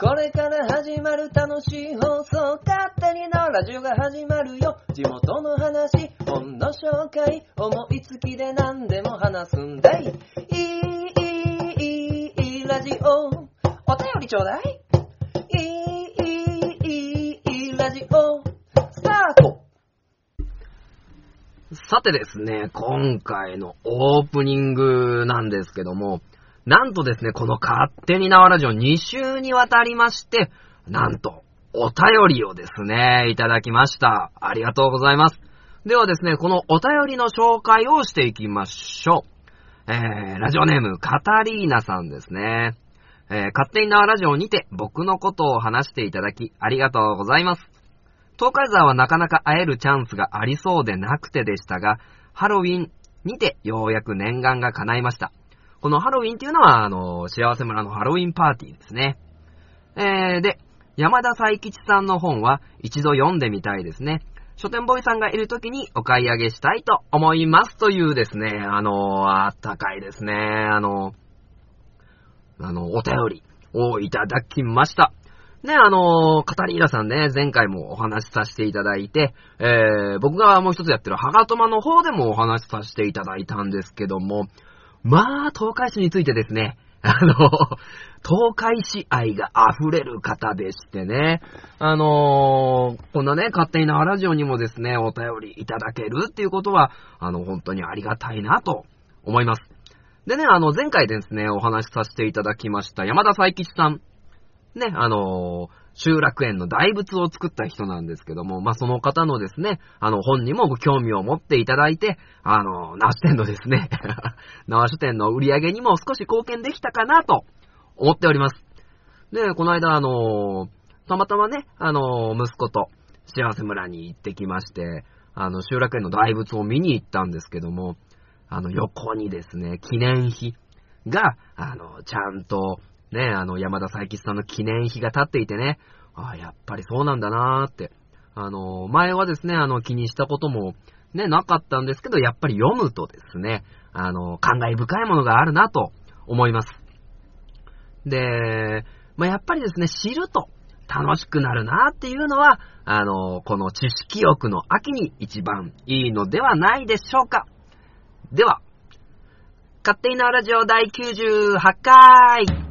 これから始まる楽しい放送、勝手にのラジオが始まるよ。地元の話、本の紹介、思いつきで何でも話すんだい。いい、いい、いい、ラジオ。お便りちょうだい。いい、いい、いい、ラジオ。スタートさてですね、今回のオープニングなんですけども、なんとですね、この勝手に縄ラジオ2週にわたりまして、なんと、お便りをですね、いただきました。ありがとうございます。ではですね、このお便りの紹介をしていきましょう。えー、ラジオネーム、カタリーナさんですね。えー、勝手に縄ラジオにて僕のことを話していただき、ありがとうございます。東海沢はなかなか会えるチャンスがありそうでなくてでしたが、ハロウィンにてようやく念願が叶いました。このハロウィンっていうのは、あの、幸せ村のハロウィンパーティーですね。えー、で、山田彩吉さんの本は一度読んでみたいですね。書店ボーイさんがいる時にお買い上げしたいと思いますというですね、あの、あったかいですね、あの、あの、お便りをいただきました。ね、あの、カタリーナさんね、前回もお話しさせていただいて、えー、僕がもう一つやってるハガトマの方でもお話しさせていただいたんですけども、まあ、東海市についてですね、あの、東海市愛が溢れる方でしてね、あのー、こんなね、勝手になラジオにもですね、お便りいただけるっていうことは、あの、本当にありがたいなと思います。でね、あの、前回ですね、お話しさせていただきました山田佐伯さん。ね、あのー、集落園の大仏を作った人なんですけども、まあ、その方のですね、あの、本にもご興味を持っていただいて、あの、縄書店のですね、縄書店の売り上げにも少し貢献できたかなと思っております。で、この間、あの、たまたまね、あの、息子と幸せ村に行ってきまして、あの、集落園の大仏を見に行ったんですけども、あの、横にですね、記念碑が、あの、ちゃんと、ね、あの、山田彩吉さんの記念碑が立っていてね、ああ、やっぱりそうなんだなーって。あの、前はですね、あの、気にしたことも、ね、なかったんですけど、やっぱり読むとですね、あの、感慨深いものがあるなと思います。で、まあ、やっぱりですね、知ると楽しくなるなっていうのは、あの、この知識欲の秋に一番いいのではないでしょうか。では、勝手になラジオ第98回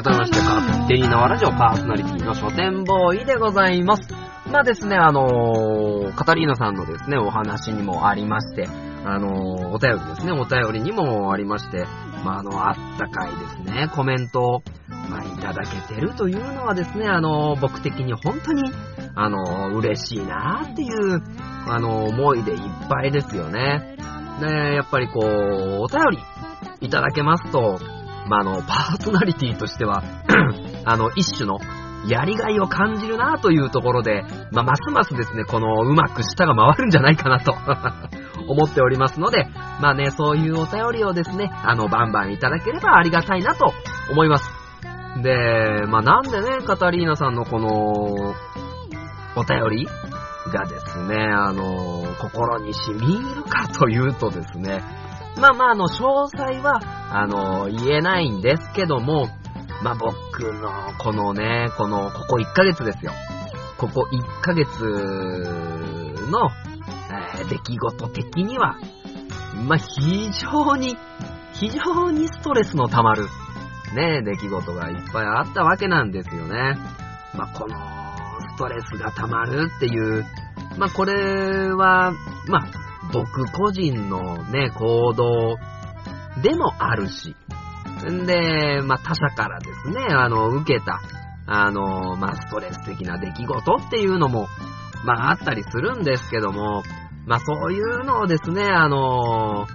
改めまして、勝手に縄ラジオパーソナリティの書店ボーイでございます。まあですね、あのー、カタリーナさんのですね、お話にもありまして、あのー、お便りですね、お便りにもありまして、まあ、あの、あったかいですね、コメントを、まあ、いただけてるというのはですね、あのー、僕的に本当に、あのー、嬉しいなっていう、あの思いでいっぱいですよね。で、やっぱりこう、お便りいただけますと、まあ、あの、パーソナリティとしては、あの、一種の、やりがいを感じるなというところで、まあ、ますますですね、この、うまく舌が回るんじゃないかなと 思っておりますので、まあね、そういうお便りをですね、あの、バンバンいただければありがたいなと思います。で、まあなんでね、カタリーナさんのこの、お便りがですね、あの、心に染み入るかというとですね、まあまあ、あの、詳細は、あの、言えないんですけども、まあ僕の、このね、この、ここ1ヶ月ですよ。ここ1ヶ月の、えー出来事的には、まあ非常に、非常にストレスの溜まる、ね、出来事がいっぱいあったわけなんですよね。まあこの、ストレスが溜まるっていう、まあこれは、まあ僕個人のね、行動でもあるし、んで、まあ他者からですね、あの、受けた、あの、まあストレス的な出来事っていうのも、まああったりするんですけども、まあそういうのをですね、あの、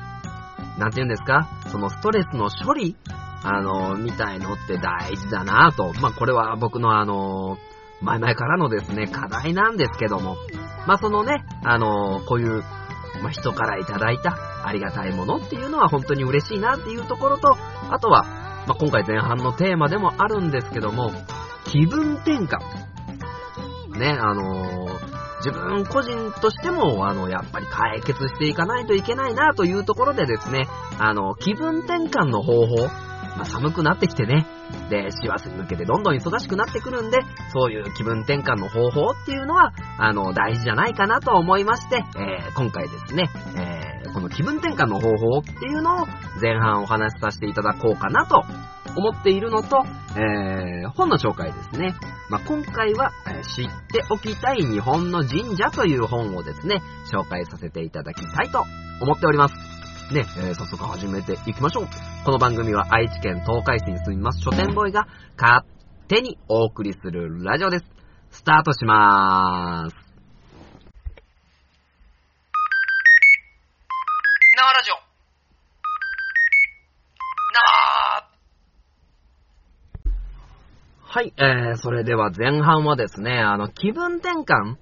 なんて言うんですか、そのストレスの処理あの、みたいのって大事だなと。まあこれは僕のあの、前々からのですね、課題なんですけども、まあそのね、あの、こういう、まあ人からいただいたありがたいものっていうのは本当に嬉しいなっていうところと、あとは、まあ今回前半のテーマでもあるんですけども、気分転換。ね、あのー自分個人としても、あの、やっぱり解決していかないといけないなというところでですね、あの、気分転換の方法、まあ、寒くなってきてね、で、師走に向けてどんどん忙しくなってくるんで、そういう気分転換の方法っていうのは、あの、大事じゃないかなと思いまして、えー、今回ですね、えー、この気分転換の方法っていうのを前半お話しさせていただこうかなと思っているのと、えー、本の紹介ですね。まあ、今回は、えー、知っておきたい日本の神社という本をですね、紹介させていただきたいと思っております。ね、えー、早速始めていきましょう。この番組は愛知県東海市に住みます書店ボーイが勝手にお送りするラジオです。スタートしまーす。縄ラジオ。縄はい、えー、それでは前半はですね、あの、気分転換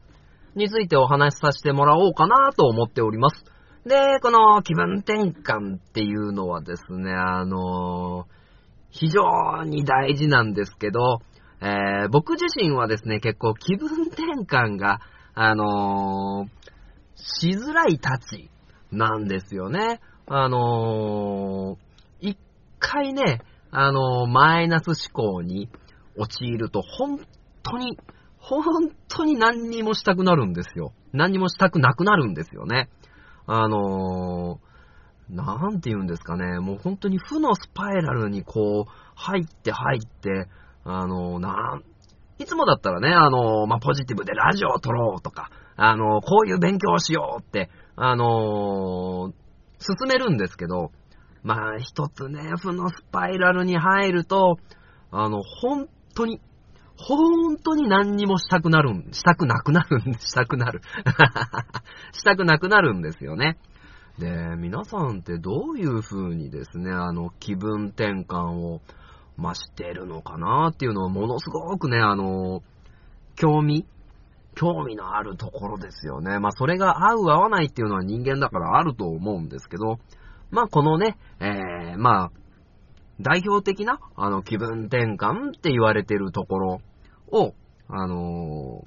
についてお話しさせてもらおうかなと思っております。で、この気分転換っていうのはですね、あの非常に大事なんですけど、えー、僕自身はですね、結構気分転換が、あのしづらいたちなんですよね。あの一回ね、あのマイナス思考に陥ると、本当に、本当に何にもしたくなるんですよ。何にもしたくなくなるんですよね。あのー、なんて言うんですかね、もう本当に負のスパイラルにこう、入って入って、あのー、なん、いつもだったらね、あのー、まあ、ポジティブでラジオを撮ろうとか、あのこういう勉強をしようって、あの進めるんですけど、まあ、一つね、負のスパイラルに入ると、あの、本当に、本当に何にもしたくなるん、したくなくなるんで、したくなる。したくなくなるんですよね。で、皆さんってどういう風にですね、あの、気分転換を、ましてるのかなっていうのをものすごくね、あの、興味興味のあるところですよね。まあ、それが合う合わないっていうのは人間だからあると思うんですけど、まあ、このね、えー、まあ、代表的な、あの、気分転換って言われてるところを、あの、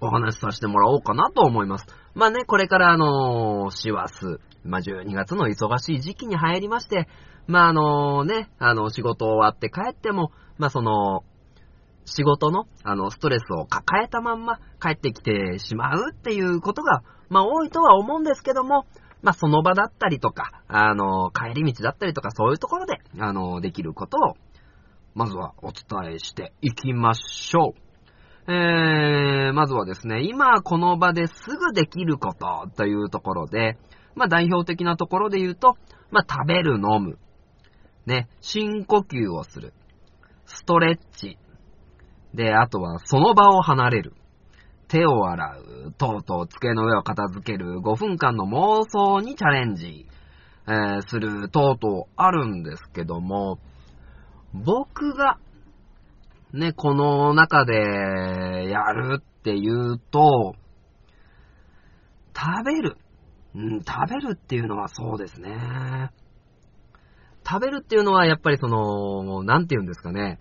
お話しさせてもらおうかなと思います。まあね、これからあのー、師走、まあ12月の忙しい時期に入りまして、まああのね、あの、仕事終わって帰っても、まあその、仕事の、あの、ストレスを抱えたまんま帰ってきてしまうっていうことが、まあ多いとは思うんですけども、まあ、その場だったりとか、あの、帰り道だったりとか、そういうところで、あの、できることを、まずはお伝えしていきましょう。えー、まずはですね、今この場ですぐできることというところで、まあ、代表的なところで言うと、まあ、食べる、飲む、ね、深呼吸をする、ストレッチ、で、あとはその場を離れる。手を洗う、とうとう机の上を片付ける、5分間の妄想にチャレンジ、えー、する、とうとうあるんですけども、僕が、ね、この中でやるっていうと、食べる。うん、食べるっていうのはそうですね。食べるっていうのはやっぱりその、なんて言うんですかね。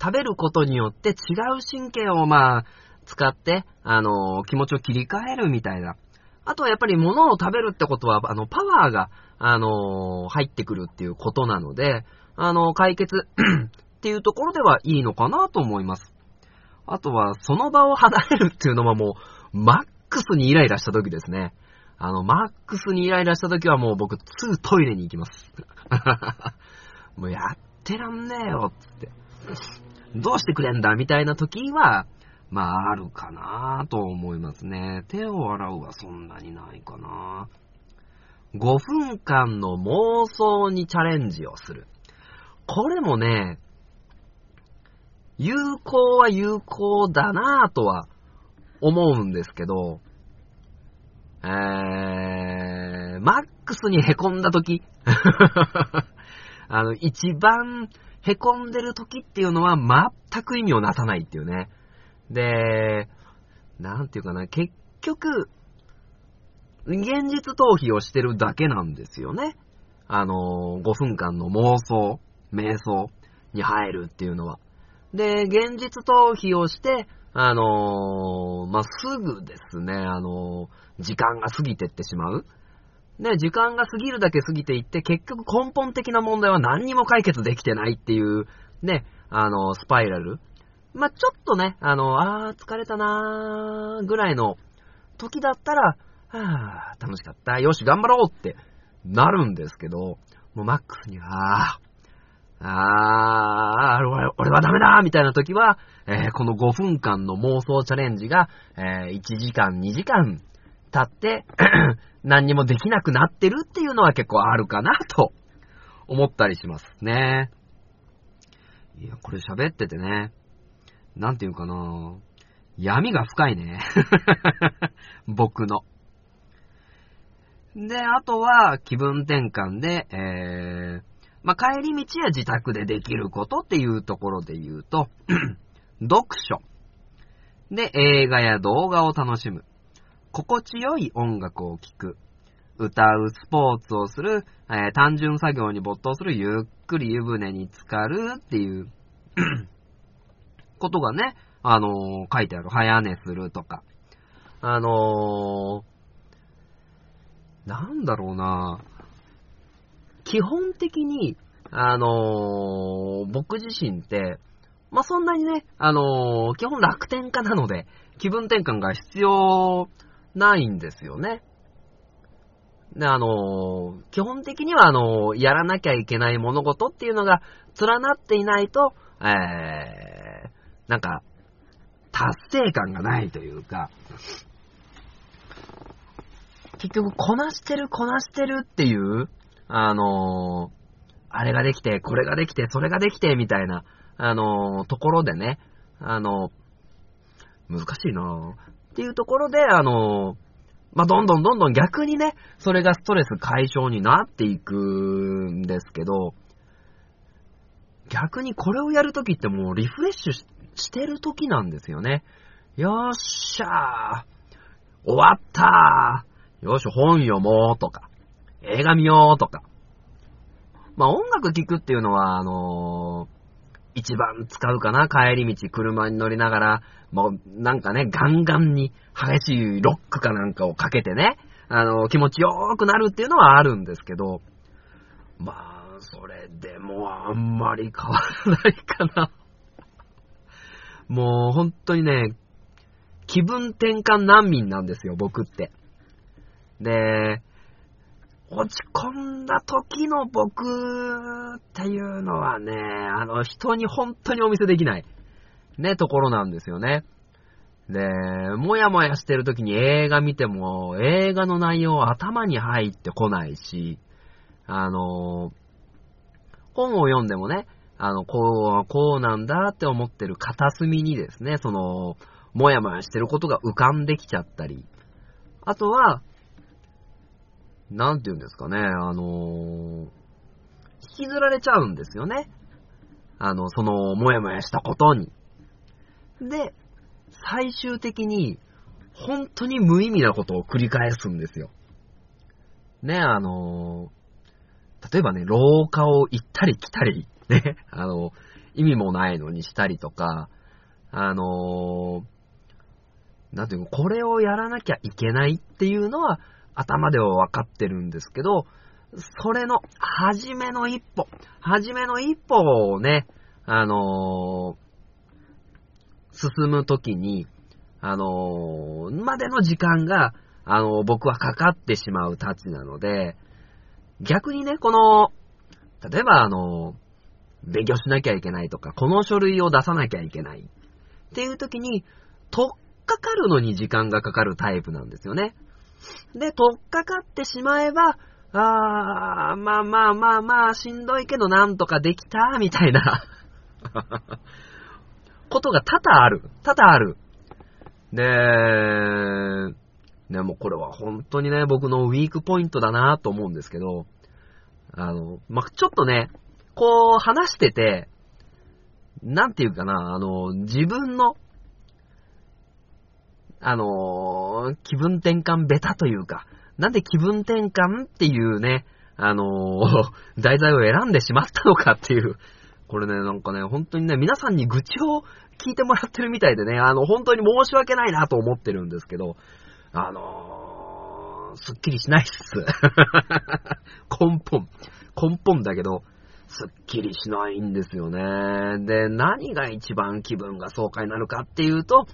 食べることによって違う神経をまあ、使って、あの、気持ちを切り替えるみたいな。あとはやっぱり物を食べるってことは、あの、パワーが、あの、入ってくるっていうことなので、あの、解決 っていうところではいいのかなと思います。あとは、その場を離れるっていうのはもう、マックスにイライラした時ですね。あの、マックスにイライラした時はもう僕、すぐトイレに行きます。もうやってらんねえよ、つって。どうしてくれんだみたいな時は、まあ、あるかなと思いますね。手を洗うはそんなにないかな。5分間の妄想にチャレンジをする。これもね、有効は有効だなぁとは思うんですけど、えー、マックスに凹んだ時 あの、一番凹んでる時っていうのは全く意味をなさないっていうね。で、なんていうかな、結局、現実逃避をしてるだけなんですよね。あの、5分間の妄想、瞑想に入るっていうのは。で、現実逃避をして、あのーまあ、すぐですね、あのー時間が過ぎてってしまう。ね、時間が過ぎるだけ過ぎていって、結局根本的な問題は何にも解決できてないっていう、ね、あのースパイラル。まあ、ちょっとね、あのあ、疲れたなー、ぐらいの時だったら、はぁ、楽しかった。よし、頑張ろうってなるんですけど、もうマックスには、あー、俺俺はダメだみたいな時は、えーこの5分間の妄想チャレンジが、えー1時間、2時間経って、何にもできなくなってるっていうのは結構あるかなと思ったりしますね。いや、これ喋っててね、なんていうかな闇が深いね。僕の。で、あとは気分転換で、えー、まあ、帰り道や自宅でできることっていうところで言うと、読書。で、映画や動画を楽しむ。心地よい音楽を聴く。歌う、スポーツをする、えー単純作業に没頭する、ゆっくり湯船に浸かるっていうことがね、あのー書いてある。早寝するとか。あのー、なんだろうな基本的に、あのー僕自身って、まあ、そんなにね、あのー基本楽天家なので、気分転換が必要ないんですよね。で、あのー基本的には、あのやらなきゃいけない物事っていうのが連なっていないと、えー、なんか、達成感がないというか、結局、こなしてる、こなしてるっていう、あのあれができて、これができて、それができて、みたいな、あのところでね、あの難しいなっていうところで、あのまあ、どんどんどんどん逆にね、それがストレス解消になっていくんですけど、逆にこれをやるときってもうリフレッシュしてるときなんですよね。よっしゃー終わったーよし、本読もうとか、映画見ようとか。まあ、音楽聴くっていうのは、あのー一番使うかな帰り道、車に乗りながら、もう、なんかね、ガンガンに激しいロックかなんかをかけてね、あの、気持ちよーくなるっていうのはあるんですけど、まあ、それでもあんまり変わらないかな。もう、本当にね、気分転換難民なんですよ、僕って。で、落ち込んだ時の僕っていうのはね、あの、人に本当にお見せできない、ね、ところなんですよね。で、もやもやしてる時に映画見ても、映画の内容頭に入ってこないし、あの、本を読んでもね、あの、こう、こうなんだって思ってる片隅にですね、その、もやもやしてることが浮かんできちゃったり、あとは、なんて言うんですかね、あの引きずられちゃうんですよね。あの、その、もやもやしたことに。で、最終的に、本当に無意味なことを繰り返すんですよ。ね、あの例えばね、廊下を行ったり来たり、ね、あの、意味もないのにしたりとか、あのなんていうの、これをやらなきゃいけないっていうのは、頭では分かってるんですけど、それの、初めの一歩、初めの一歩をね、あの進むときに、あのまでの時間が、あの僕はかかってしまうたちなので、逆にね、この、例えばあの勉強しなきゃいけないとか、この書類を出さなきゃいけないっていう時に、とっかかるのに時間がかかるタイプなんですよね。で、とっかかってしまえば、あー、まあまあまあまあ、しんどいけどなんとかできた、みたいな ことが多々ある。多々ある。で、でもこれは本当にね、僕のウィークポイントだなと思うんですけど、あの、まあ、ちょっとね、こう話してて、なんていうかな、あの、自分の、あの気分転換ベタというか、なんで気分転換っていうね、あのー 題材を選んでしまったのかっていうこれね、なんかね、本当にね、皆さんに愚痴を聞いてもらってるみたいでね、あの、本当に申し訳ないなと思ってるんですけど、あのー、すっきりしないっす。根本。根本だけど、すっきりしないんですよね。で、何が一番気分が爽快なるかっていうと、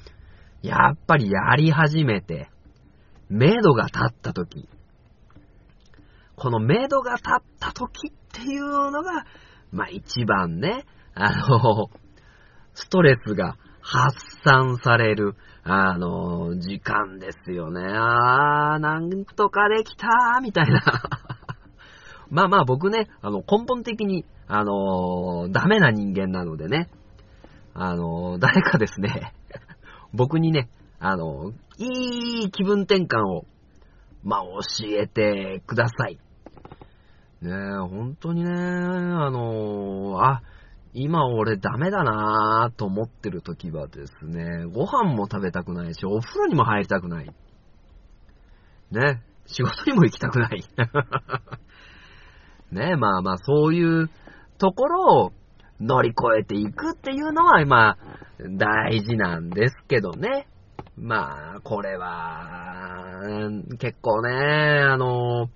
やっぱりやり始めて、目処が立った時。この目処が立った時っていうのが、まあ一番ね、あの、ストレスが発散される、あの、時間ですよね。あー、なんとかできたー、みたいな。まあまあ僕ね、あの、根本的に、あのダメな人間なのでね、あの誰かですね、僕にね、あのいい気分転換を、まあ、教えてください。ねえ、本当にね、あのあ、今俺ダメだなぁと思ってる時はですね、ご飯も食べたくないし、お風呂にも入りたくない。ね、仕事にも行きたくない。ね、まあまあそういうところを乗り越えていくっていうのは、まあ、大事なんですけどね。まあ、これは、結構ね、あの、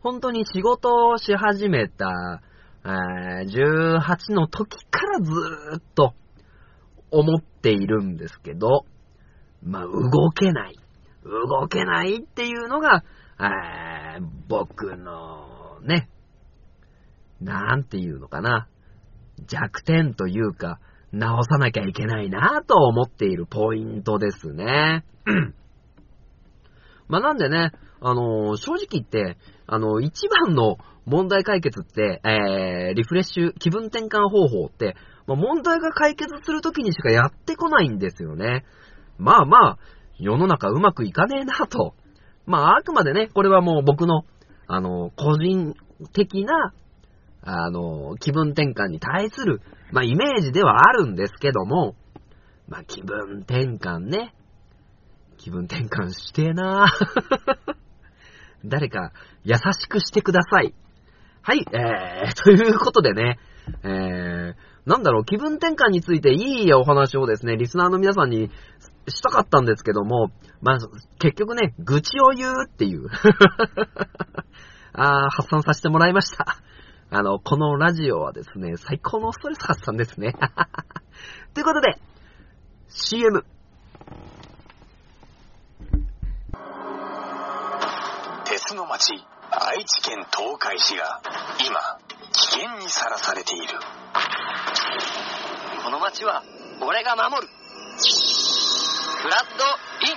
本当に仕事をし始めた、18の時からずーっと思っているんですけど、まあ、動けない。動けないっていうのが、僕のね、なんていうのかな、弱点というか、直さなきゃいけないなと思っているポイントですね。まあ、なんでね、あのー、正直言って、あのー、一番の問題解決って、えー、リフレッシュ、気分転換方法って、まあ、問題が解決するときにしかやってこないんですよね。まあまあ、世の中うまくいかねえなと。まあ、あくまでね、これはもう僕のあの、個人的な、あの、気分転換に対する、まあ、イメージではあるんですけども、まあ、気分転換ね。気分転換してえな 誰か優しくしてください。はい、えー、ということでね、えー、なんだろう、気分転換についていいお話をですね、リスナーの皆さんにしたかったんですけども、まあ、結局ね、愚痴を言うっていう あー発散させてもらいました。あの、このラジオはですね、最高のストレス発散ですね。ということで、CM。鉄の町、愛知県東海市が、今、危険にさらされている。この町は、俺が守る。フラッドイン、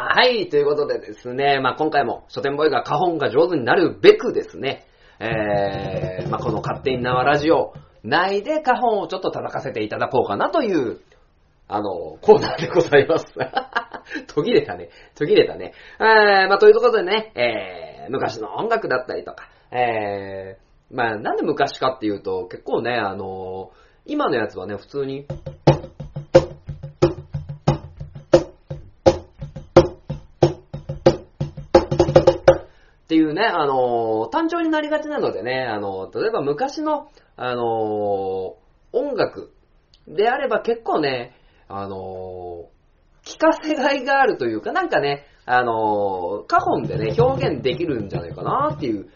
ーはい、ということでですね、まあ今回も書店ボーイが花本が上手になるべくですね、えー、まあこの勝手に縄ラジオ内で花本をちょっと叩かせていただこうかなという、あの、コーナーでございます。途切れたね。途切れたね。えー、まあということでね、えー、昔の音楽だったりとか、えー、まあなんで昔かっていうと、結構ね、あのー今のやつはね、普通に、っていうね、あのー、単調になりがちなのでね、あのー、例えば昔の、あのー、音楽であれば結構ね、あの聞かせがいがあるというか、なんかね、あのカホンでね、表現できるんじゃないかなっていう。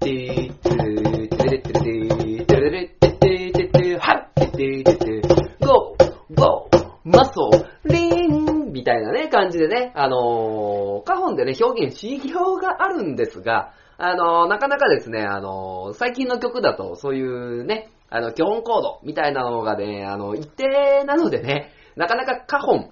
てー、てー、てれてれてー、てれれてててて、はってててて、ゴー、ゴー、マソー、みたいなね、感じでね、あのー、カホンでね、表現しようがあるんですが、あのー、なかなかですね、あのー、最近の曲だと、そういうね、あの、基本コードみたいなのがね、あの、一定なのでね、なかなかカホン、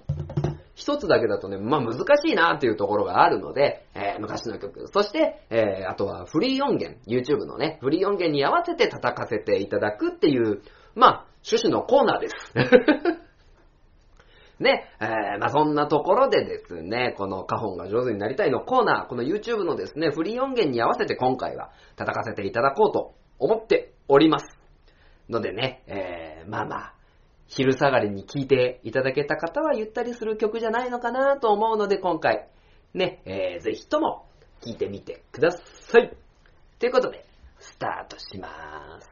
一つだけだとね、まあ難しいなっていうところがあるので、えー昔の曲、そして、えーあとはフリー音源、YouTube のね、フリー音源に合わせて叩かせていただくっていう、まあ、趣旨のコーナーです。ね、えーまあそんなところでですね、このカホンが上手になりたいのコーナー、この YouTube のですね、フリー音源に合わせて今回は叩かせていただこうと思っております。のでね、えーまあまあ、昼下がりに聴いていただけた方はゆったりする曲じゃないのかなと思うので今回、ね、えーぜひとも聴いてみてください。ということで、スタートします。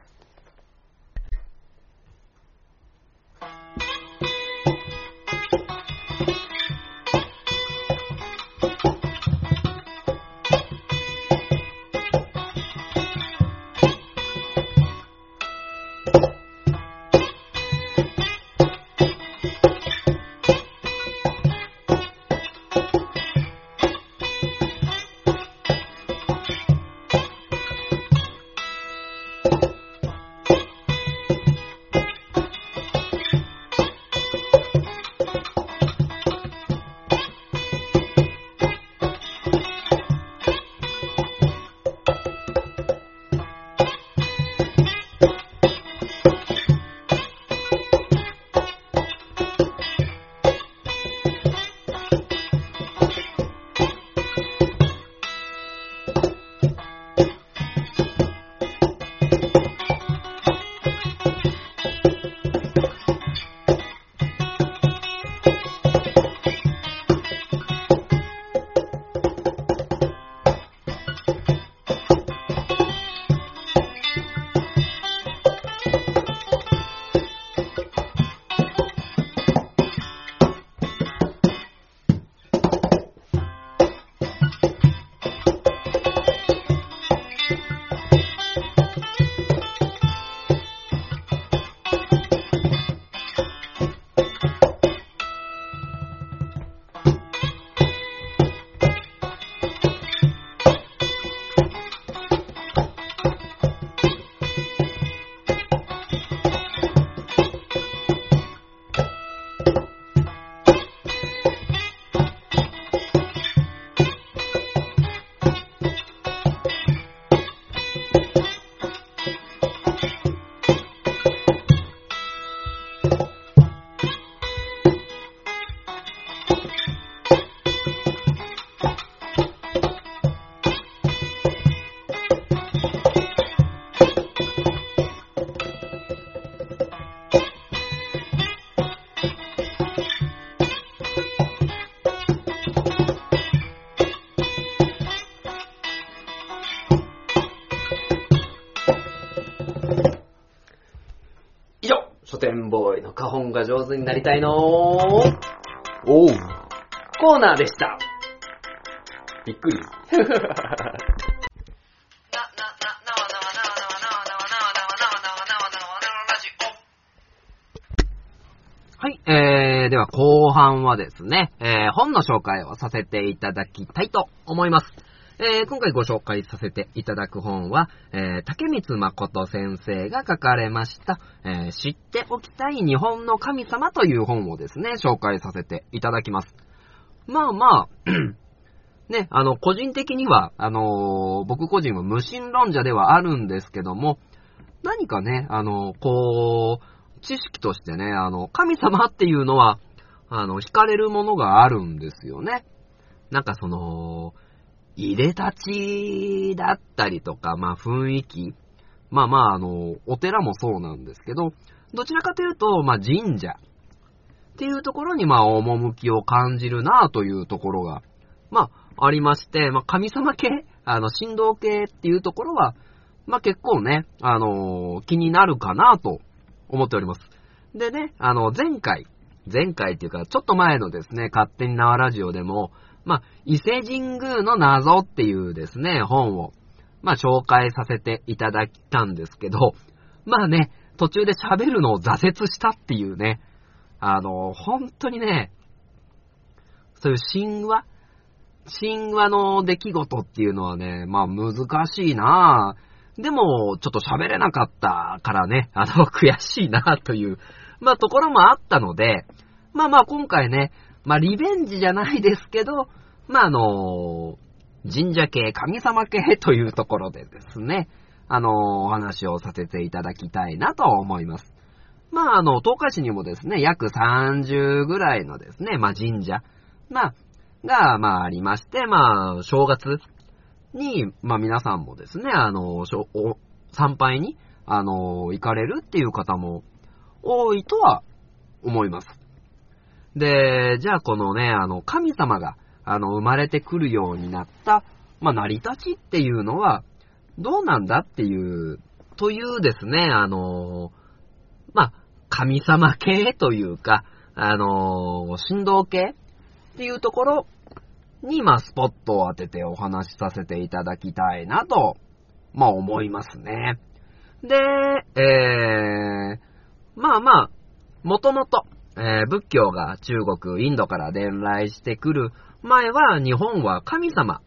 書店ボーイの花本が上手になりたいのおう。コーナーでした。びっくり。はい、えー、では後半はですね、えー、本の紹介をさせていただきたいと思います。えー、今回ご紹介させていただく本は、えー、竹光誠先生が書かれました、えー、知っておきたい日本の神様という本をですね、紹介させていただきます。まあまあ、ね、あの、個人的には、あの僕個人は無神論者ではあるんですけども、何かね、あのこう、知識としてね、あの、神様っていうのは、あの、惹かれるものがあるんですよね。なんかその、入れ立ちだったりとか、まあ雰囲気。まあまあ、あの、お寺もそうなんですけど、どちらかというと、まあ神社っていうところに、まあ趣を感じるなというところが、まあありまして、まあ神様系、あの、神道系っていうところは、まあ結構ね、あの気になるかなと思っております。でね、あの、前回、前回っていうか、ちょっと前のですね、勝手に縄ラジオでも、まあ、伊勢神宮の謎っていうですね、本を、まあ、紹介させていただいたんですけど、まあね、途中で喋るのを挫折したっていうね、あの、本当にね、そういう神話神話の出来事っていうのはね、まあ難しいなぁ。でも、ちょっと喋れなかったからね、あの、悔しいなという、まあところもあったので、まあまあ今回ね、まあ、リベンジじゃないですけど、まあ、あの、神社系、神様系というところでですね、あの、お話をさせていただきたいなと思います。まあ、あの、東海市にもですね、約30ぐらいのですね、まあ、神社、まあ、が、まあ、ありまして、まあ、正月に、まあ、皆さんもですね、あの、お参拝に、あの、行かれるっていう方も多いとは思います。で、じゃあこのね、あの、神様が、あの、生まれてくるようになった、まあ、成り立ちっていうのは、どうなんだっていう、というですね、あの、まあ、神様系というか、あの、振動系っていうところに、まあ、スポットを当ててお話しさせていただきたいなと、まあ、思いますね。で、えー、まあまあ、もともと、えー仏教が中国、インドから伝来してくる前は、日本は神様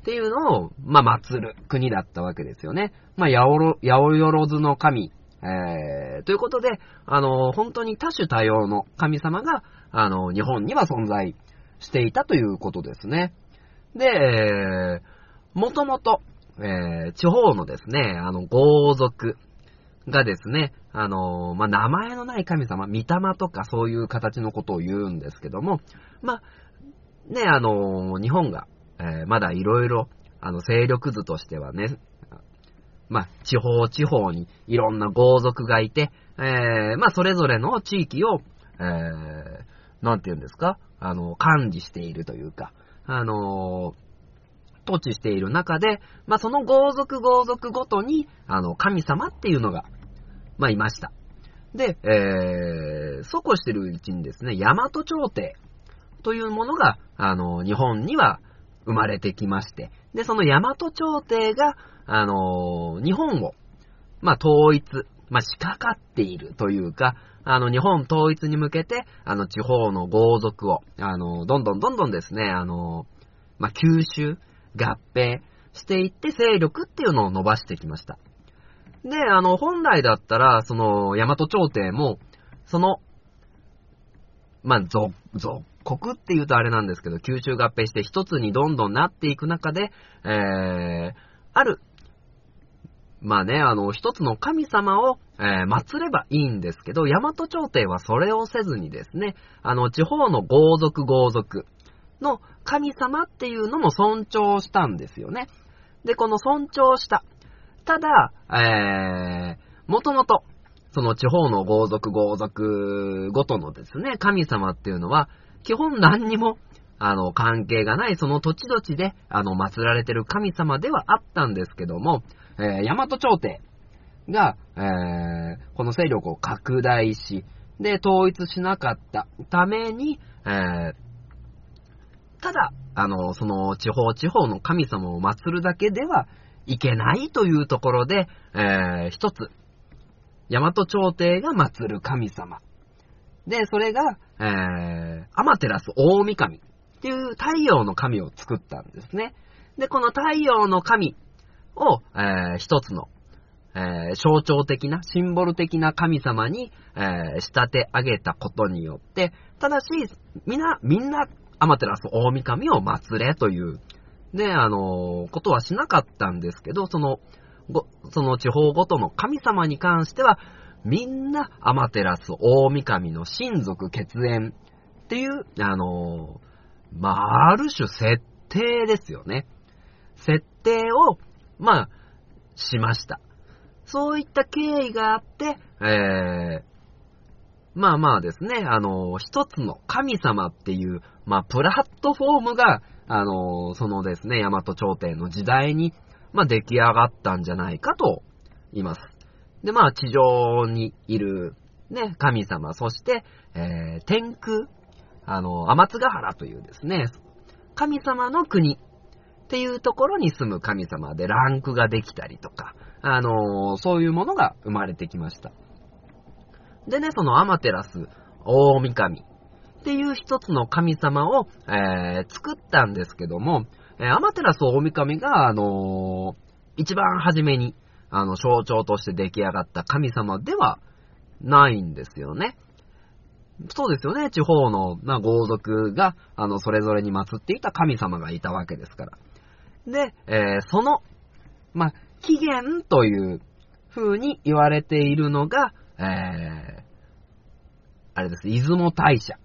っていうのを、まあ、祀る国だったわけですよね。まあ、八百万の神、えー、ということで、あの、本当に多種多様の神様が、あの、日本には存在していたということですね。で、えーもともと、えー地方のですね、あの、豪族がですね、あの、まあ、名前のない神様、御霊とかそういう形のことを言うんですけども、まあ、ね、あの、日本が、えーまだいろいろ、あの、勢力図としてはね、まあ、地方地方にいろんな豪族がいて、えーまあ、それぞれの地域を、えーなんて言うんですか、あの、管理しているというか、あの統治している中で、まあ、その豪族豪族ごとに、あの、神様っていうのが、まあ、いました。で、えー、そうこうしてるうちにですね、大和朝廷というものが、あの、日本には生まれてきまして、で、その大和朝廷が、あの、日本を、まあ、統一、まあ、仕掛かっているというか、あの、日本統一に向けて、あの、地方の豪族を、あの、どんどんどんどんですね、あの、まあ、吸収、合併していって勢力っていうのを伸ばしてきました。で、あの、本来だったら、その、大和朝廷も、その、まあ、属、属国って言うとあれなんですけど、吸収合併して一つにどんどんなっていく中で、えー、ある、まあね、あの、一つの神様を、えー、祀ればいいんですけど、大和朝廷はそれをせずにですね、あの、地方の豪族豪族の神様っていうのも尊重したんですよね。で、この尊重した。ただ、えー、もともと、その地方の豪族豪族ごとのですね、神様っていうのは、基本何にも、あの、関係がない、その土地土地で、あの、祀られてる神様ではあったんですけども、えー、大和朝廷が、えー、この勢力を拡大し、で、統一しなかったために、えー、ただ、あの、その地方地方の神様を祀るだけではいけないというところで、えー、一つ、大和朝廷が祀る神様。で、それが、えー、アマテラス大神っていう太陽の神を作ったんですね。で、この太陽の神を、えー、一つの、えー、象徴的な、シンボル的な神様に、えー、仕立て上げたことによって、ただし、みな、みんな、アマテラス大神を祀れという、ね、あのことはしなかったんですけど、その、ご、その地方ごとの神様に関しては、みんなアマテラス大神の親族血縁っていう、あのまあ、ある種設定ですよね。設定を、まあ、しました。そういった経緯があって、えー、まあまあですね、あの、一つの神様っていう、まあ、プラットフォームが、あの、そのですね、大和朝廷の時代に、まあ、出来上がったんじゃないかと言います。で、まあ、地上にいる、ね、神様、そして、えー、天空、あの、天津ヶ原というですね、神様の国っていうところに住む神様でランクができたりとか、あのそういうものが生まれてきました。でね、そのアマテラス大神っていう一つの神様を、えー作ったんですけども、えーアマテラス大神が、あのー一番初めに、あの、象徴として出来上がった神様ではないんですよね。そうですよね。地方の、まあ、豪族が、あの、それぞれに祀っていた神様がいたわけですから。で、えーその、まあ、起源という風に言われているのが、えー、あれです、出雲大社。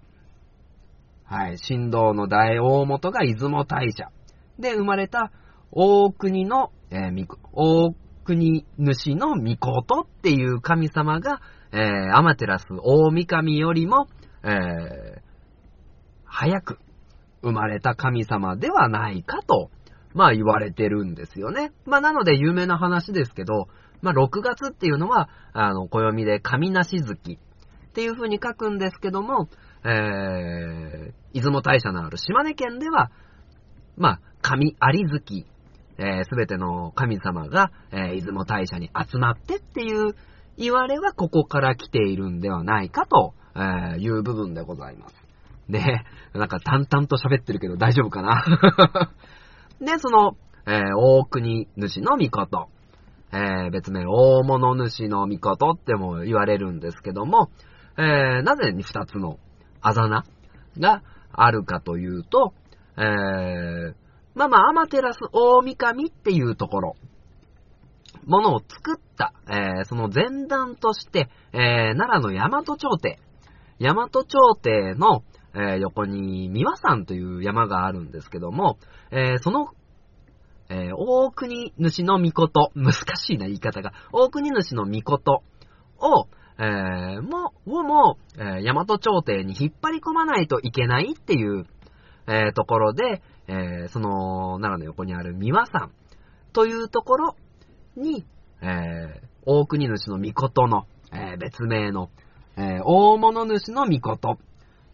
はい、神道の大大元が出雲大社。で、生まれた大国の、えー大国主の御事っていう神様が、えー、アマテラス大神よりも、えー、早く生まれた神様ではないかと、まあ言われてるんですよね。まあなので有名な話ですけど、まあ6月っていうのは、あの、暦で神なし月っていう風に書くんですけども、えー、出雲大社のある島根県では、まあ、神有月、えすべての神様が、えー出雲大社に集まってっていう言われはここから来ているんではないかと、えいう部分でございます。で、なんか淡々と喋ってるけど大丈夫かな？で、その、えー大国主の御事、えー別名大物主の御事っても言われるんですけども、えーなぜ二つのあざながあるかというと、えー、まあまあ、アマテラス大神っていうところ、ものを作った、えーその前段として、えー奈良の大和朝廷、大和朝廷の、えー横に三輪山という山があるんですけども、えーその、えー大国主の御事、難しいな言い方が、大国主の御事を、えーも、をも、えー大和朝廷に引っ張り込まないといけないっていう、えーところで、えその、奈良の横にある三輪山というところに、えー大国主の御事の、え別名の、え大物主の御事っ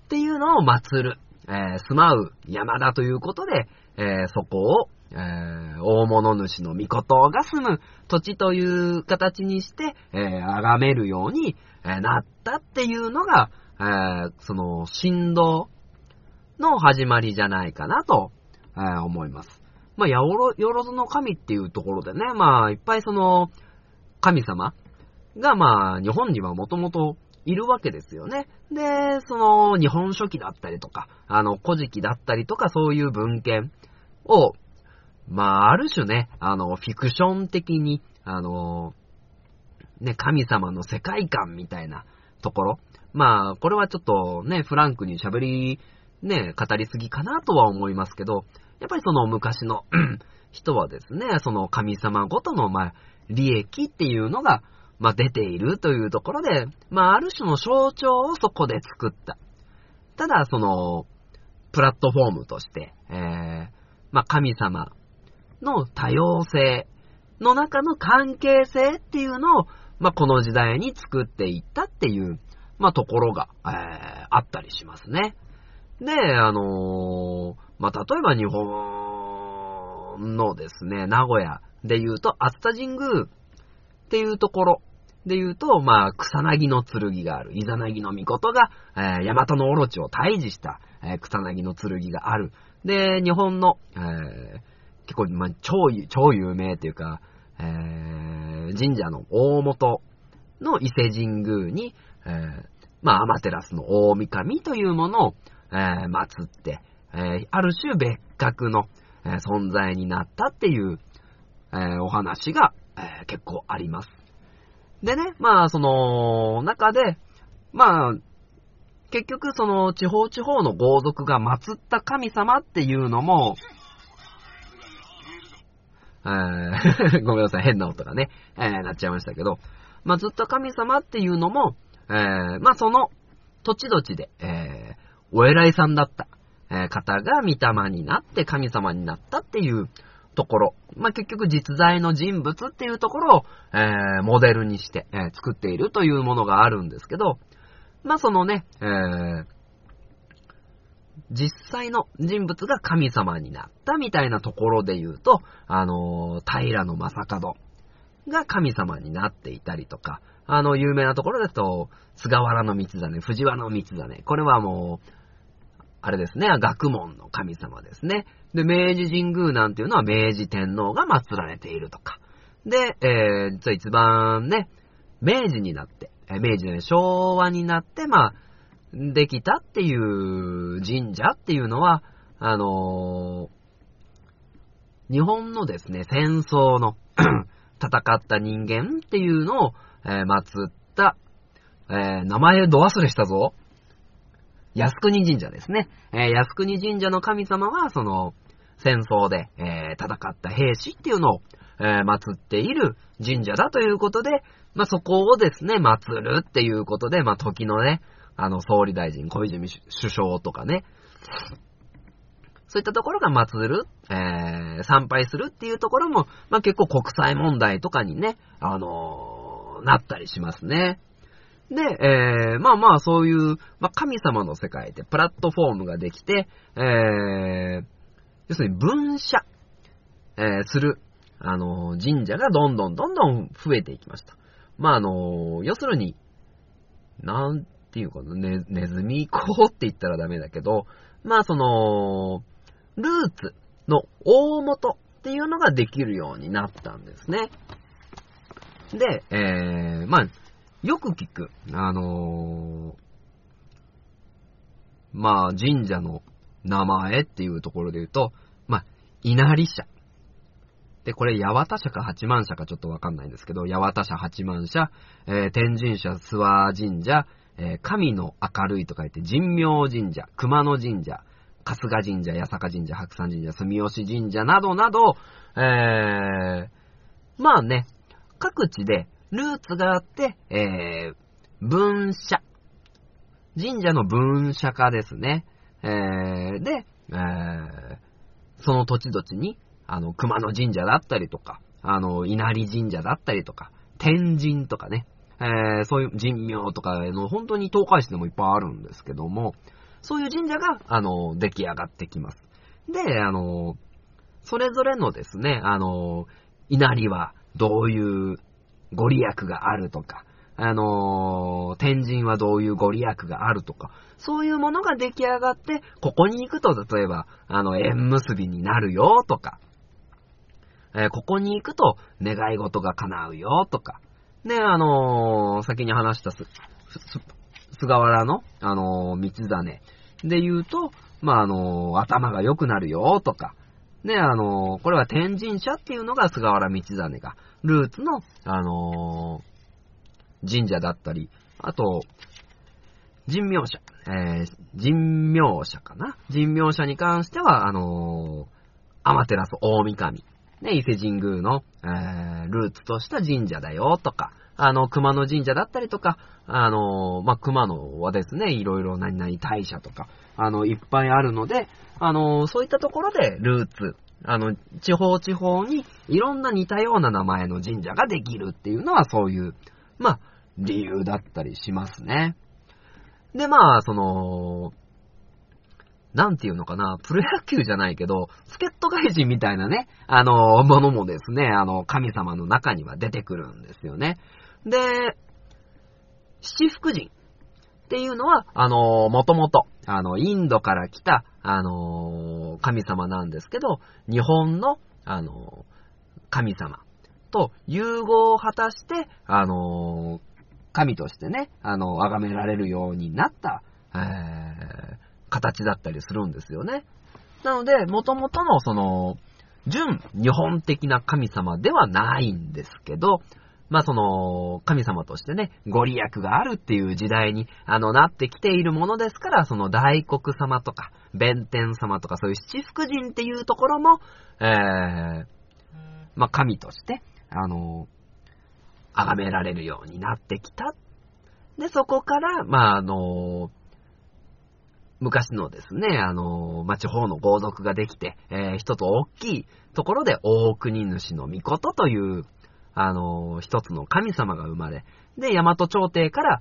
ていうのを祀る、え住まう山だということで、えそこを、えー大物主の御事が住む土地という形にして、えー崇めるように、えなったっていうのが、えーその、神道の始まりじゃないかなと、えー思います。まあ、やおろ、よろずの神っていうところでね、まあ、いっぱいその、神様が、まあ、日本にはもともといるわけですよね。で、その、日本書紀だったりとか、あの、古事記だったりとか、そういう文献を、まあ、ある種ね、あの、フィクション的に、あの、ね、神様の世界観みたいなところ。まあ、これはちょっとね、フランクに喋り、ね、語りすぎかなとは思いますけど、やっぱりその昔の 人はですね、その神様ごとの、まあ、利益っていうのが、まあ、出ているというところで、まあ、ある種の象徴をそこで作った。ただ、その、プラットフォームとして、えー、まあ、神様の多様性の中の関係性っていうのを、まあ、この時代に作っていったっていう、まあ、ところが、えー、あったりしますね。で、あのーまあ、例えば日本のですね、名古屋で言うと、熱田神宮っていうところで言うと、まあ、草薙の剣がある。イザナギの御事が、えー、大和のオロチを退治した、えー草薙の剣がある。で、日本の、えー結構、まあ、超有、超有名っていうか、えー神社の大元の伊勢神宮に、えーまあ、アマテラスの大神というものを、えー祀って、えーある種別格の、えー存在になったっていう、えーお話が、えー結構あります。でね、まあ、その、中で、まあ、結局その地方地方の豪族が祀った神様っていうのも、ごめんなさい、変な音がね、えーなっちゃいましたけど、祀った神様っていうのも、えーまあその土地土地で、えーお偉いさんだった、え方が御霊になって神様になったっていうところ、まあ結局実在の人物っていうところを、えモデルにして、え作っているというものがあるんですけど、まあそのね、え実際の人物が神様になったみたいなところで言うと、あのー平野正門が神様になっていたりとか、あの、有名なところですと、菅原の道真、藤原の道真、これはもう、あれですね、学問の神様ですね。で、明治神宮なんていうのは明治天皇が祀られているとか。で、えー、実は一番ね、明治になって、明治で昭和になって、まあ、できたっていう神社っていうのは、あの日本のですね、戦争の 戦った人間っていうのを、えー、祀った、えー、名前ど忘れしたぞ。靖国神社ですね。えー、靖国神社の神様は、その、戦争で、えー、戦った兵士っていうのを、えー、祀っている神社だということで、まあ、そこをですね、祀るっていうことで、まあ、時のね、あの、総理大臣、小泉首相とかね、そういったところが祀る、えー、参拝するっていうところも、まあ、結構国際問題とかにね、あのーなったりしますね。で、えー、まあまあそういう、まあ、神様の世界でプラットフォームができて、えー、要するに分社、えー、する、あのー神社がどんどんどんどん増えていきました。まああのー要するに、なんていうかな、ね、ネズミ講って言ったらダメだけど、まあその、ルーツの大元っていうのができるようになったんですね。で、えー、まあ、よく聞く、あのーまあ、神社の名前っていうところで言うと、まあ、稲荷社。で、これ、八幡社か八幡社かちょっとわかんないんですけど、八幡社、八幡社、えー天神社、諏訪神社、えー神の明るいと書いて、神明神社、熊野神社、春日神社、八坂神社、白山神社、住吉神社などなど、えー、まあね、各地でルーツがあって、えー、分社。神社の分社化ですね。えー、で、えー、その土地土地に、あの、熊野神社だったりとか、あの、稲荷神社だったりとか、天神とかね、えー、そういう神明とかの本当に東海市でもいっぱいあるんですけども、そういう神社が、あの、出来上がってきます。で、あの、それぞれのですね、あの、稲荷はどういうご利益があるとか、あの天神はどういうご利益があるとか、そういうものが出来上がって、ここに行くと、例えば、あの、縁結びになるよとか、えーここに行くと願い事が叶うよとか、で、あの先に話したす、す、す菅原の、あの道真で言うと、まあ、あの頭が良くなるよとか、ね、あのこれは天神社っていうのが菅原道真が、ルーツの、あの神社だったり、あと、神明社、えー、神明社かな。神明社に関しては、あのアマテラス大神、ね、伊勢神宮の、えー、ルーツとした神社だよとか、あの、熊野神社だったりとか、あの、まあ、熊野はですね、いろいろ何々大社とか、あの、いっぱいあるので、あの、そういったところでルーツ、あの、地方地方にいろんな似たような名前の神社ができるっていうのはそういう、まあ、理由だったりしますね。で、まあ、その、なんていうのかな、プロ野球じゃないけど、助っ人外人みたいなね、あの、ものもですね、あの、神様の中には出てくるんですよね。で、七福神っていうのは、あの、もともと、あの、インドから来た、あの、神様なんですけど、日本の、あの、神様と融合を果たして、あの、神としてね、あの、崇められるようになった、えー、形だったりするんですよね。なので、元々のその、純日本的な神様ではないんですけど、まあその、神様としてね、ご利益があるっていう時代に、あの、なってきているものですから、その大黒様とか、弁天様とか、そういう七福神っていうところも、えー、まあ神として、あの、崇められるようになってきた。で、そこから、まああの、昔のですね、あの、まあ、地方の豪族ができて、えー一つ大きいところで大国主の御事という、あの、一つの神様が生まれ、で、大和朝廷から、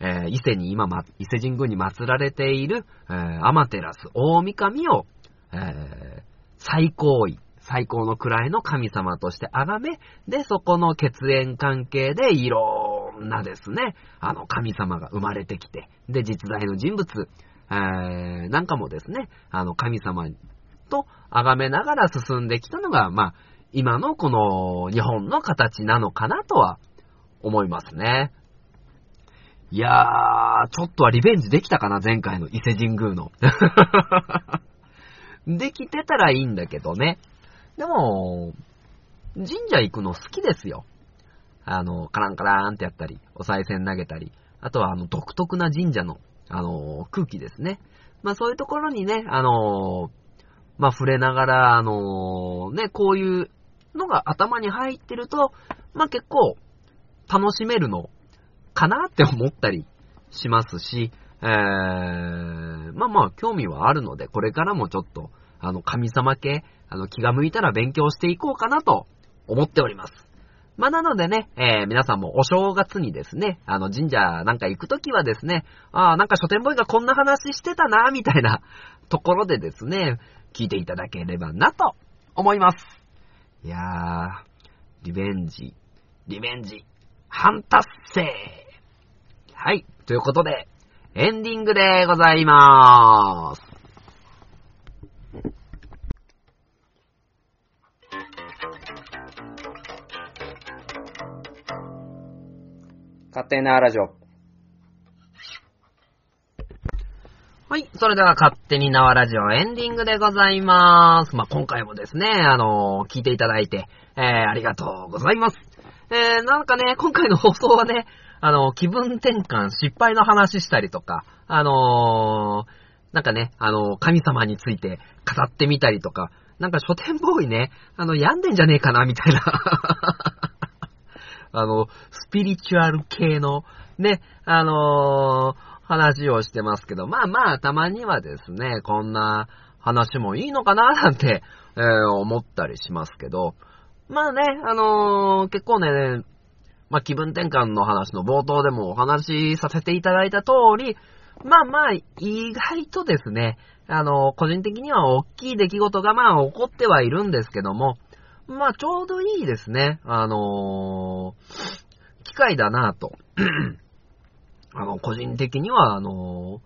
えー伊勢に今、ま、伊勢神宮に祀られている、えー、アマテラス大神を、えー最高位、最高の位の神様として崇め、で、そこの血縁関係でいろんなですね、あの神様が生まれてきて、で、実在の人物、えーなんかもですね、あの神様と崇めながら進んできたのが、まあ、今のこの日本の形なのかなとは思いますね。いやー、ちょっとはリベンジできたかな、前回の伊勢神宮の。できてたらいいんだけどね。でも、神社行くの好きですよ。あの、カランカラーンってやったり、お賽銭投げたり、あとはあの、独特な神社の、あの、空気ですね。まあそういうところにね、あの、まあ触れながら、あの、ね、こういうのが頭に入ってると、まあ結構、楽しめるのかなって思ったりしますし、えー、まあまあ興味はあるので、これからもちょっと、あの、神様系、あの、気が向いたら勉強していこうかなと思っております。まあ、なのでね、えー、皆さんもお正月にですね、あの、神社なんか行くときはですね、ああ、なんか書店ボーイがこんな話してたな、みたいな ところでですね、聞いていただければなと思います。いやー、リベンジ、リベンジ、半達成はい、ということで、エンディングでございまーす。勝手なラジオ。はい。それでは、勝手に縄ラジオエンディングでございます。まあ、今回もですね、あのー聞いていただいて、えー、ありがとうございます。えー、なんかね、今回の放送はね、あのー気分転換、失敗の話したりとか、あのーなんかね、あの神様について語ってみたりとか、なんか書店ボーイね、あの、病んでんじゃねえかな、みたいな。あの、スピリチュアル系の、ね、あのー話をしてますけど、まあまあ、たまにはですね、こんな話もいいのかな、なんて、えー思ったりしますけど、まあね、あのー結構ね、まあ気分転換の話の冒頭でもお話しさせていただいた通り、まあまあ、意外とですね、あの個人的には大きい出来事がまあ起こってはいるんですけども、まあちょうどいいですね、あのー機会だなと。あの、個人的には、あの、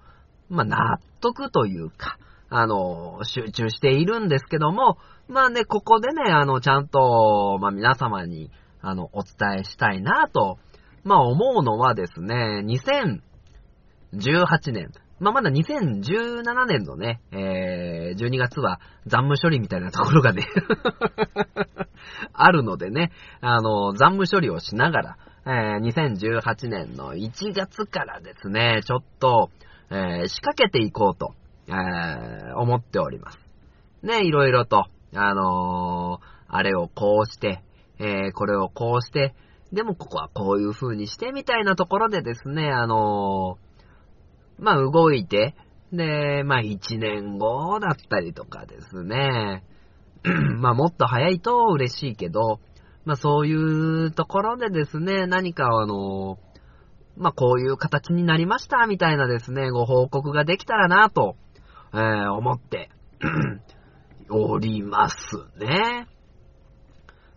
まあ、納得というか、あの、集中しているんですけども、まあね、ここでね、あの、ちゃんと、まあ、皆様に、あの、お伝えしたいなと、まあ、思うのはですね、2018年、まあ、まだ2017年のね、えー、12月は残務処理みたいなところがね、あるのでね、あの、残務処理をしながら、えー2018年の1月からですね、ちょっと、えー仕掛けていこうと、えー思っております。ね、いろいろと、あのあれをこうして、えーこれをこうして、でもここはこういう風にしてみたいなところでですね、あのーまあ動いて、で、まあ1年後だったりとかですね、まあもっと早いと嬉しいけど、まあそういうところでですね、何かあの、まあこういう形になりましたみたいなですね、ご報告ができたらなと、えー思って おりますね。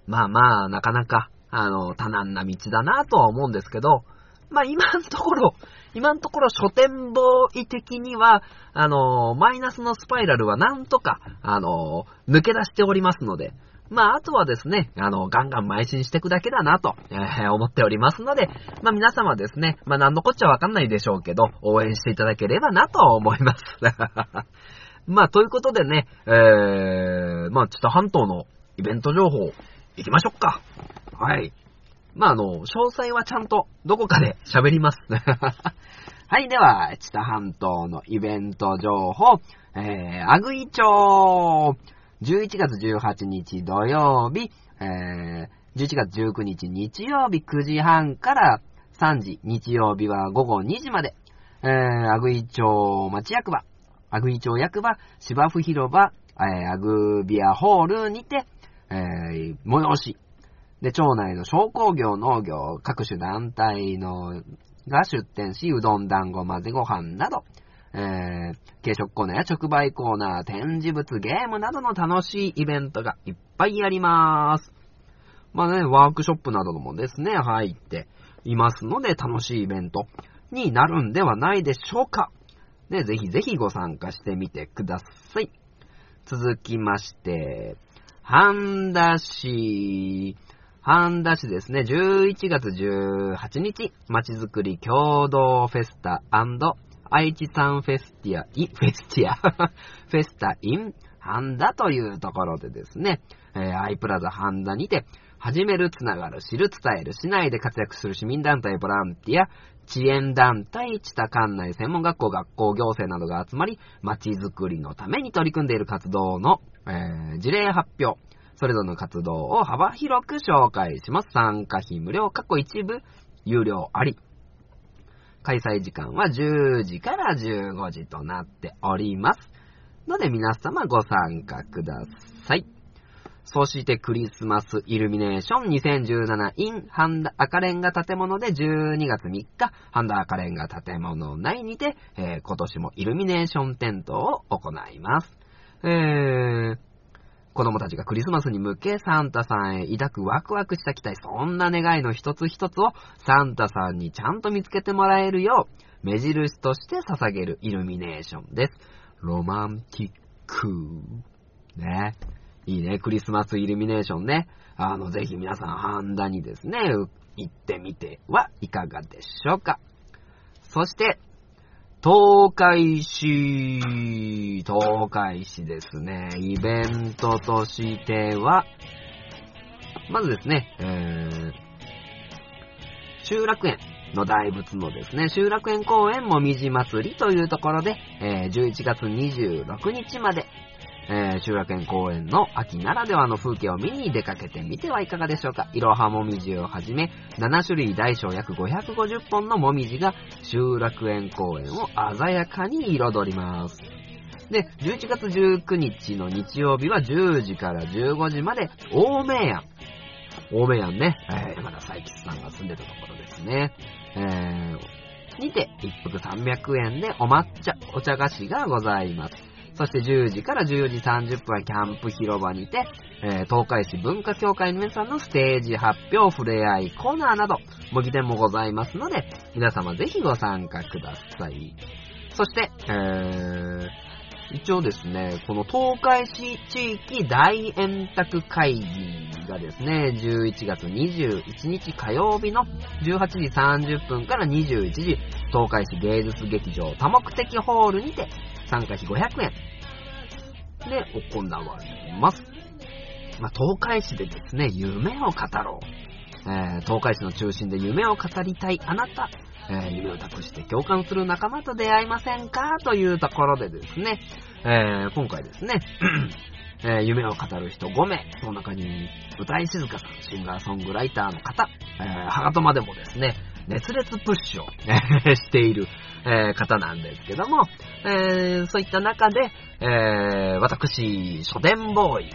まあまあ、なかなか、あの、多難な道だなとは思うんですけど、まあ今のところ、今のところ書店ボーイ的には、あの、マイナスのスパイラルはなんとか、あの、抜け出しておりますので、まあ、あとはですね、あの、ガンガン邁進していくだけだなと、えー思っておりますので、まあ皆様ですね、まあ何のこっちゃわかんないでしょうけど、応援していただければなと思います。まあ、ということでね、えー、まあ、ちょっと半島のイベント情報、行きましょうか。はい。まあ、あの、詳細はちゃんとどこかで喋ります。はい、では、知多半島のイベント情報、えー、アグイ町、11月18日土曜日、えー、11月19日日曜日9時半から3時、日曜日は午後2時まで、えー、アグイ町町役場、アグイ町役場、芝生広場、えー、アグビアホールにて、えー、催し、で、町内の商工業、農業、各種団体の、が出店し、うどん、団子、混ぜご飯など、えー、軽食コーナーや直売コーナー、展示物、ゲームなどの楽しいイベントがいっぱいあります。まあね、ワークショップなどもですね、入っていますので、楽しいイベントになるんではないでしょうか。ね、ぜひぜひご参加してみてください。続きまして、半田市、半田市ですね、11月18日、まちづくり共同フェスタ愛知産フェスティア、イ、フェスティア、フェスタイン、半田というところでですね、えー、アイプラザ半田にて、始める、つながる、知る、伝える、市内で活躍する市民団体、ボランティア、遅延団体、知多管内専門学校、学校行政などが集まり、街づくりのために取り組んでいる活動の、えー、事例発表、それぞれの活動を幅広く紹介します。参加費無料、過去一部、有料あり。開催時間は10時から15時となっております。ので皆様ご参加ください。そしてクリスマスイルミネーション2017 in ハンダ赤レンガ建物で12月3日、ハンダ赤レンガ建物内にて、えー、今年もイルミネーション点灯を行います。えー、子供たちがクリスマスに向けサンタさんへ抱くワクワクした期待、そんな願いの一つ一つをサンタさんにちゃんと見つけてもらえるよう、目印として捧げるイルミネーションです。ロマンティック。ね。いいね、クリスマスイルミネーションね。あの、ぜひ皆さん、ハンダにですね、行ってみてはいかがでしょうか。そして、東海市、東海市ですね、イベントとしては、まずですね、えー、集落園の大仏のですね、集落園公園もみじ祭りというところで、えー、11月26日までえー、集落園公園の秋ならではの風景を見に出かけてみてはいかがでしょうか。いろはもみじをはじめ、7種類大小約550本のもみじが集落園公園を鮮やかに彩ります。で、11月19日の日曜日は10時から15時まで、大名園。大名園ね、えー、山田佐吉さんが住んでたところですね。えー、にて、一服300円でお抹茶、お茶菓子がございます。そして10時から14時30分はキャンプ広場にて、えー、東海市文化協会の皆さんのステージ発表、触れ合い、コーナーなど、模擬店もございますので、皆様ぜひご参加ください。そして、えー、一応ですね、この東海市地域大円卓会議がですね、11月21日火曜日の18時30分から21時、東海市芸術劇場多目的ホールにて参加費500円で行われます。まあ、東海市でですね、夢を語ろう。えー、東海市の中心で夢を語りたいあなた、えー、夢を託して共感する仲間と出会いませんか？というところでですね、えー、今回ですね、えー、夢を語る人5名、その中に歌い静香さん、シンガーソングライターの方、えー、はがとまでもですね、熱烈プッシュを している、えー、方なんですけども、えー、そういった中で、えー、私、書店ボーイ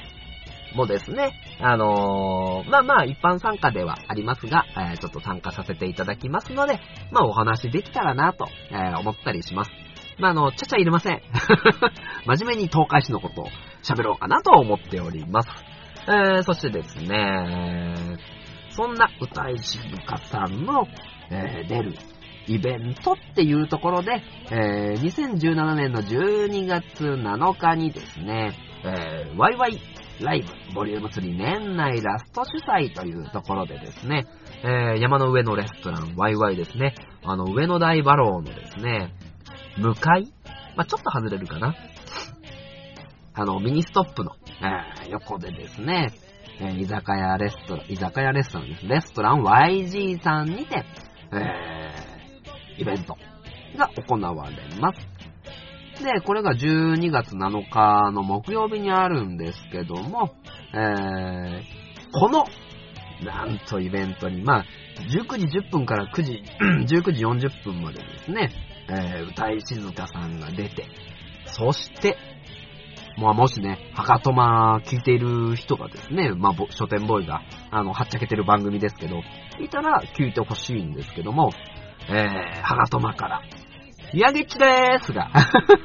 もですね、あのー、まあまあ一般参加ではありますが、えー、ちょっと参加させていただきますので、まあお話できたらなと、えー、思ったりします。まあ、あの、ちゃちゃ入れません。真面目に東海市のことを喋ろうかなと思っております。えー、そしてですね、そんな歌い静香さんの、えー、出るイベントっていうところで、えー、2017年の12月7日にですね、えー、ワイワイライブボリューム3年内ラスト主催というところでですね、えー、山の上のレストランワイワイですね、あの上野大バローのですね、向かいまあ、ちょっと外れるかな。あの、ミニストップの、えー、横でですね、えー、居酒屋レストラン、居酒屋レストランです。レストラン YG さんにて、えー、イベントが行われます。で、これが12月7日の木曜日にあるんですけども、えー、この、なんとイベントに、まあ、19時10分から9時、19時40分までですね、えー、歌い静香さんが出て、そして、まあ、もしね、はがとま聞いている人がですね、まあ、書店ボーイが、あの、はっちゃけてる番組ですけど、いたら聞いてほしいんですけども、えー、はがとまから、ヤギッチでーすが、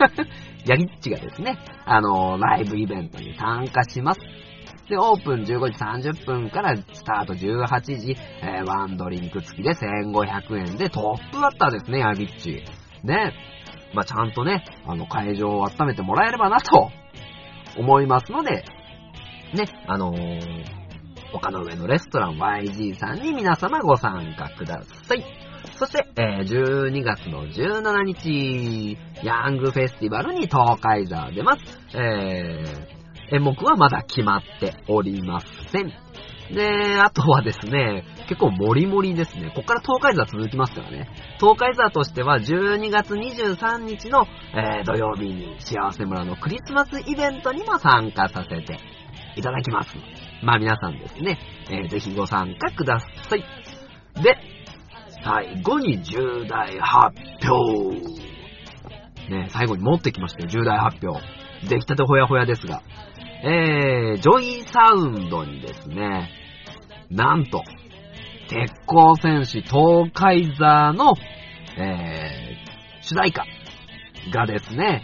ヤギッチがですね、あの、ライブイベントに参加します。で、オープン15時30分からスタート。18時、えー、ワンドリンク付きで1500円で。トップバッターですね、ヤギッチ。ね、まあ、ちゃんとね、あの、会場を温めてもらえればなと思いますので、ね、あのー、丘の上のレストラン YG さんに皆様ご参加ください。そして、えー12月の17日、ヤングフェスティバルに東海座出ます。えー、演目はまだ決まっておりません。で、あとはですね、結構モリモリですね。こっから東海座続きますからね。東海座としては12月23日の、えー土曜日に幸せ村のクリスマスイベントにも参加させていただきます。まあ皆さんですね、えーぜひご参加ください。で、最後に重大発表。ね、最後に持ってきましたよ、重大発表。出来たてほやほやですが。えー、 JOYSOUND にですね、なんと、鉄鋼戦士東海座の、えー、主題歌がですね、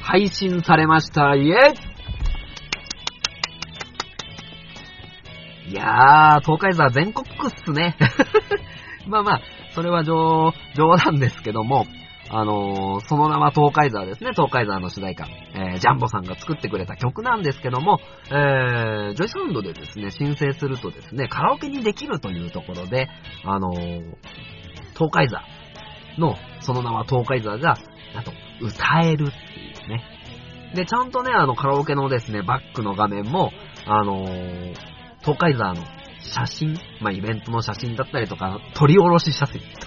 配信されました。イェイいやー、東海座全国区っすね。まあまあ、それは冗冗談ですけども、あのーその名は東海沢ですね、東海沢の主題歌。えー、ジャンボさんが作ってくれた曲なんですけども、えー、 JOYSOUND でですね、申請するとですね、カラオケにできるというところで、あのー東海沢の、その名は東海沢が、なんと、歌えるっていうね。で、ちゃんとね、あの、カラオケのですね、バックの画面も、あのー東海沢の写真、まあ、イベントの写真だったりとか、撮り下ろし写真、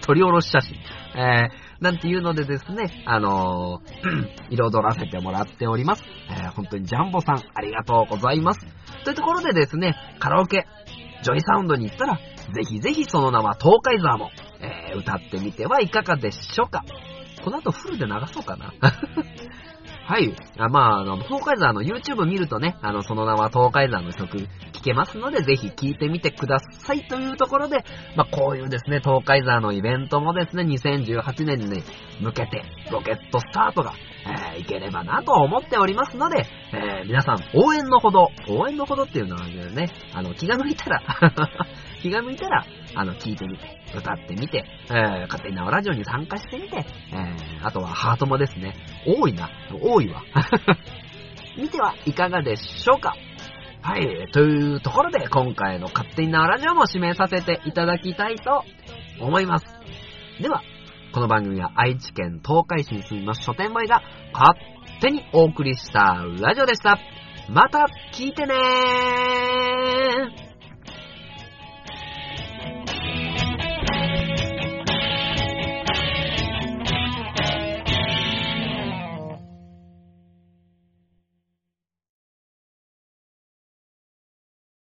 撮り下ろし写真、えー、なんていうのでですね、あのー 彩らせてもらっております。えー、本当にジャンボさん、ありがとうございます。というところでですね、カラオケ、ジョイサウンドに行ったら、ぜひぜひその名は東海沢も、えー、歌ってみてはいかがでしょうか。この後フルで流そうかな。はい。あまあ、あの、東海沢の YouTube 見るとね、あの、その名は東海沢の曲聴けますので、ぜひ聴いてみてくださいというところで、まあ、こういうですね、東海沢のイベントもですね、2018年に向けて、ロケットスタートが、えーいければなと思っておりますので、えー皆さん、応援のほど、応援のほどっていうのはね、あの、気が向いたら、気が向いたら、あの、聞いてみて、歌ってみて、えー、勝手に縄ラジオに参加してみて、えー、あとはハートもですね、多いな、多いわ。見てはいかがでしょうか？はい、というところで、今回の勝手に縄ラジオも指名させていただきたいと思います。では、この番組は愛知県東海市に住みます書店ボーイが勝手にお送りしたラジオでした。また聞いてねー